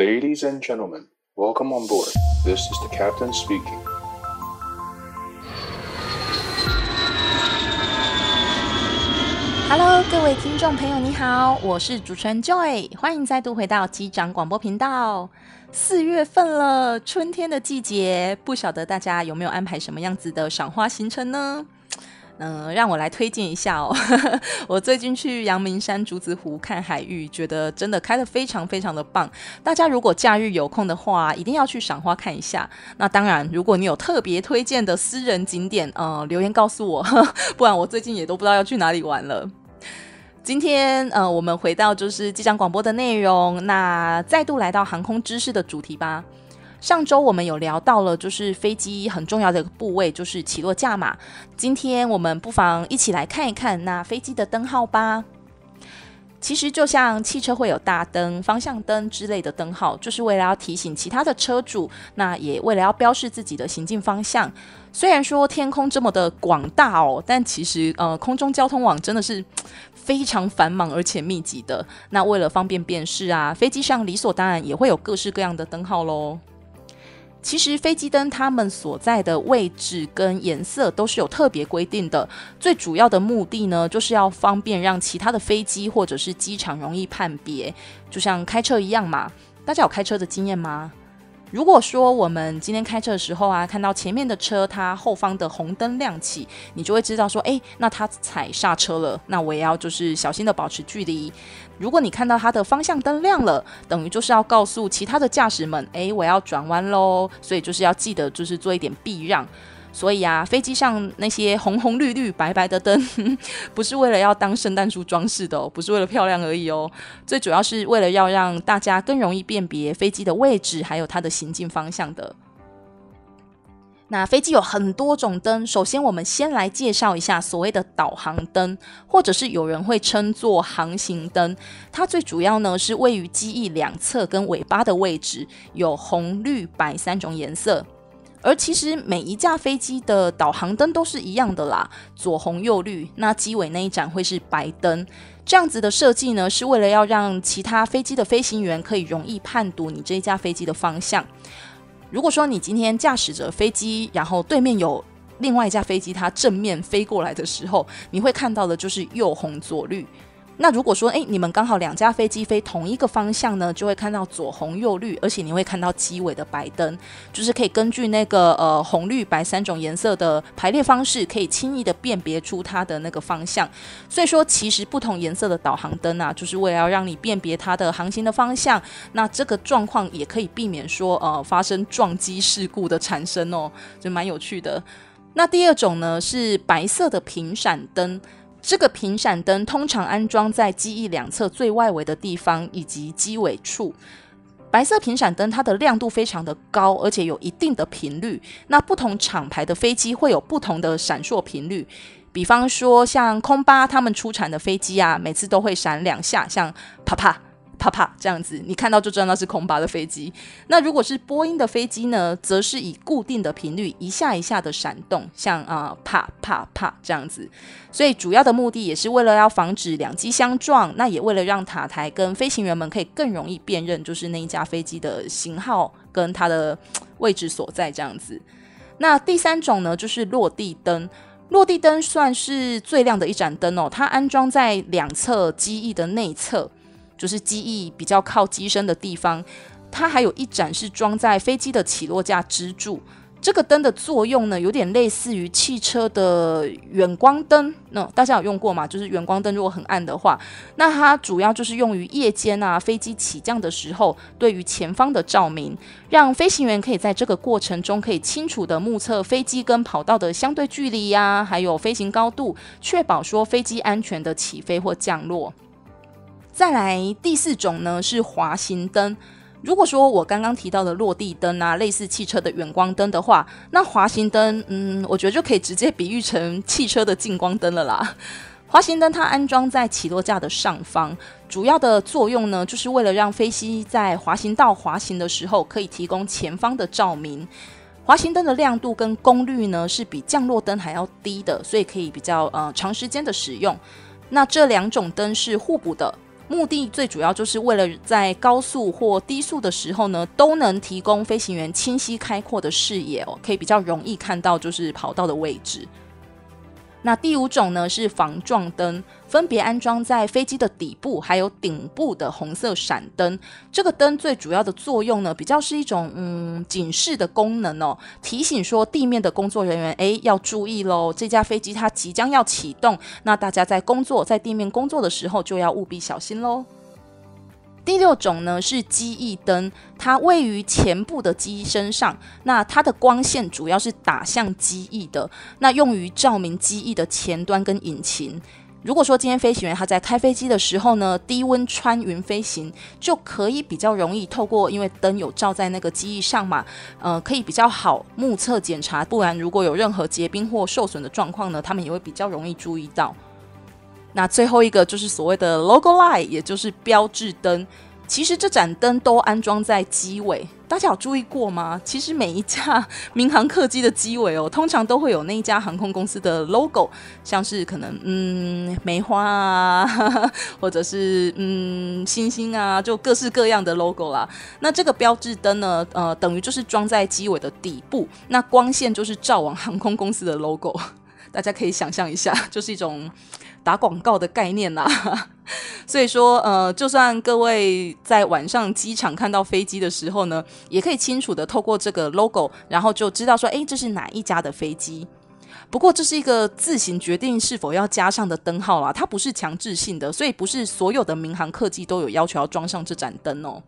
Ladies and gentlemen, welcome on board. This is the captain speaking. Hello，各位听众朋友，你好，我是主持人 Joy，欢迎再度回到机长广播频道。四月份了，春天的季节，不晓得大家有没有安排什么样子的赏花行程呢？嗯、让我来推荐一下哦。我最近去阳明山竹子湖看海芋，觉得真的开得非常非常的棒。大家如果假日有空的话，一定要去赏花看一下。那当然，如果你有特别推荐的私人景点，呃，留言告诉我，不然我最近也都不知道要去哪里玩了。今天呃，我们回到就是机长广播的内容，那再度来到航空知识的主题吧。上周我们有聊到了，就是飞机很重要的一个部位就是起落架嘛。今天我们不妨一起来看一看那飞机的灯号吧。其实就像汽车会有大灯、方向灯之类的灯号，就是为了要提醒其他的车主，那也为了要标示自己的行进方向。虽然说天空这么的广大哦，但其实呃空中交通网真的是非常繁忙而且密集的。那为了方便辨识啊，飞机上理所当然也会有各式各样的灯号喽。其实飞机灯它们所在的位置跟颜色都是有特别规定的，最主要的目的呢，就是要方便让其他的飞机或者是机场容易判别，就像开车一样嘛。大家有开车的经验吗？如果说我们今天开车的时候啊，看到前面的车它后方的红灯亮起，你就会知道说，诶，那它踩刹车了，那我也要就是小心的保持距离。如果你看到它的方向灯亮了，等于就是要告诉其他的驾驶们，诶，我要转弯喽，所以就是要记得就是做一点避让。所以啊，飞机上那些红红绿绿白白的灯，不是为了要当圣诞树装饰的哦，不是为了漂亮而已哦，最主要是为了要让大家更容易辨别飞机的位置，还有它的行进方向的。那飞机有很多种灯，首先我们先来介绍一下所谓的导航灯，或者是有人会称作航行灯。它最主要呢是位于机翼两侧跟尾巴的位置，有红、绿、白三种颜色。而其实每一架飞机的导航灯都是一样的啦，左红右绿。那机尾那一盏会是白灯，这样子的设计呢，是为了要让其他飞机的飞行员可以容易判读你这一架飞机的方向。如果说你今天驾驶着飞机，然后对面有另外一架飞机，它正面飞过来的时候，你会看到的就是右红左绿。那如果说，诶，你们刚好两架飞机飞同一个方向呢，就会看到左红右绿，而且你会看到机尾的白灯，就是可以根据那个呃红绿白三种颜色的排列方式，可以轻易的辨别出它的那个方向。所以说，其实不同颜色的导航灯啊，就是为了要让你辨别它的航行的方向。那这个状况也可以避免说呃发生撞击事故的产生哦，就蛮有趣的。那第二种呢是白色的频闪灯。这个频闪灯通常安装在机翼两侧最外围的地方以及机尾处。白色频闪灯它的亮度非常的高，而且有一定的频率。那不同厂牌的飞机会有不同的闪烁频率。比方说像空巴他们出产的飞机啊，每次都会闪两下，像啪啪。啪啪，这样子，你看到就知道那是空巴的飞机。那如果是波音的飞机呢，则是以固定的频率一下一下的闪动，像啊、啪啪啪这样子。所以主要的目的也是为了要防止两机相撞，那也为了让塔台跟飞行员们可以更容易辨认，就是那一架飞机的型号跟它的位置所在这样子。那第三种呢，就是落地灯。落地灯算是最亮的一盏灯哦，它安装在两侧机翼的内侧。就是机翼比较靠机身的地方，它还有一盏是装在飞机的起落架支柱。这个灯的作用呢，有点类似于汽车的远光灯。那大家有用过吗？就是远光灯如果很暗的话，那它主要就是用于夜间啊，飞机起降的时候，对于前方的照明，让飞行员可以在这个过程中可以清楚地目测飞机跟跑道的相对距离呀，还有飞行高度，确保说飞机安全的起飞或降落。再来第四种呢，是滑行灯。如果说我刚刚提到的落地灯啊，类似汽车的远光灯的话，那滑行灯，嗯，我觉得就可以直接比喻成汽车的近光灯了啦。滑行灯它安装在起落架的上方，主要的作用呢，就是为了让飞机在滑行道滑行的时候，可以提供前方的照明。滑行灯的亮度跟功率呢，是比降落灯还要低的，所以可以比较呃长时间的使用。那这两种灯是互补的。目的最主要就是为了在高速或低速的时候呢，都能提供飞行员清晰开阔的视野哦，可以比较容易看到就是跑道的位置。那第五种呢是防撞灯，分别安装在飞机的底部还有顶部的红色闪灯。这个灯最主要的作用呢，比较是一种嗯警示的功能哦，提醒说地面的工作人员，诶要注意喽，这架飞机它即将要启动，那大家在工作在地面工作的时候就要务必小心喽。第六种呢是机翼灯，它位于前部的机身上，那它的光线主要是打向机翼的，那用于照明机翼的前端跟引擎。如果说今天飞行员他在开飞机的时候呢，低温穿云飞行，就可以比较容易透过，因为灯有照在那个机翼上嘛，呃，可以比较好目测检查，不然如果有任何结冰或受损的状况呢，他们也会比较容易注意到。那最后一个就是所谓的 logo light，也就是标志灯。其实这盏灯都安装在机尾，大家有注意过吗？其实每一架民航客机的机尾哦，通常都会有那一家航空公司的 logo，像是可能嗯梅花啊，或者是嗯星星啊，就各式各样的 logo 啦。那这个标志灯呢，呃，等于就是装在机尾的底部，那光线就是照往航空公司的 logo，大家可以想象一下，就是一种。打广告的概念呐、所以说，呃，就算各位在晚上机场看到飞机的时候呢，也可以清楚的透过这个 logo，然后就知道说，哎，这是哪一家的飞机。不过这是一个自行决定是否要加上的灯号啦，它不是强制性的，所以不是所有的民航客机都有要求要装上这盏灯哦。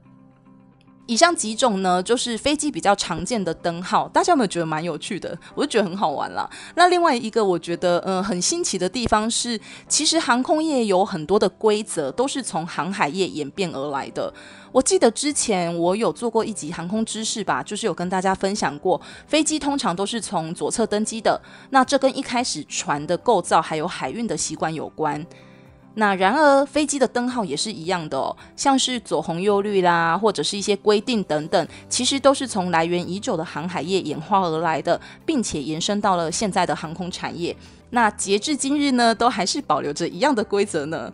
以上几种呢，就是飞机比较常见的灯号，大家有没有觉得蛮有趣的？我就觉得很好玩啦。那另外一个我觉得嗯、很新奇的地方是，其实航空业有很多的规则都是从航海业演变而来的。我记得之前我有做过一集航空知识吧，就是有跟大家分享过，飞机通常都是从左侧登机的，那这跟一开始船的构造还有海运的习惯有关。那然而，飞机的灯号也是一样的哦，像是左红右绿啦，或者是一些规定等等，其实都是从来源已久的航海业演化而来的，并且延伸到了现在的航空产业。那截至今日呢，都还是保留着一样的规则呢。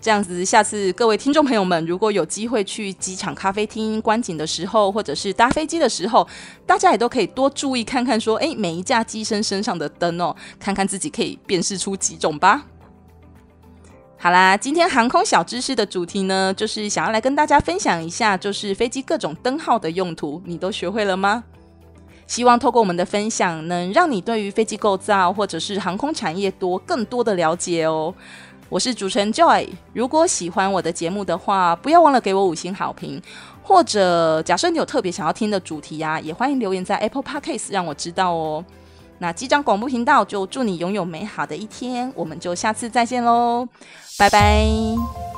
这样子，下次各位听众朋友们，如果有机会去机场咖啡厅观景的时候，或者是搭飞机的时候，大家也都可以多注意看看，说，诶，每一架机身身上的灯哦，看看自己可以辨识出几种吧。好啦，今天航空小知识的主题呢，就是想要来跟大家分享一下，就是飞机各种灯号的用途，你都学会了吗？希望透过我们的分享，能让你对于飞机构造或者是航空产业多更多的了解哦。我是主持人 Joy，如果喜欢我的节目的话，不要忘了给我五星好评，或者假设你有特别想要听的主题呀、啊，也欢迎留言在 Apple Podcast 让我知道哦。那机长广播频道就祝你拥有美好的一天，我们就下次再见喽，拜拜。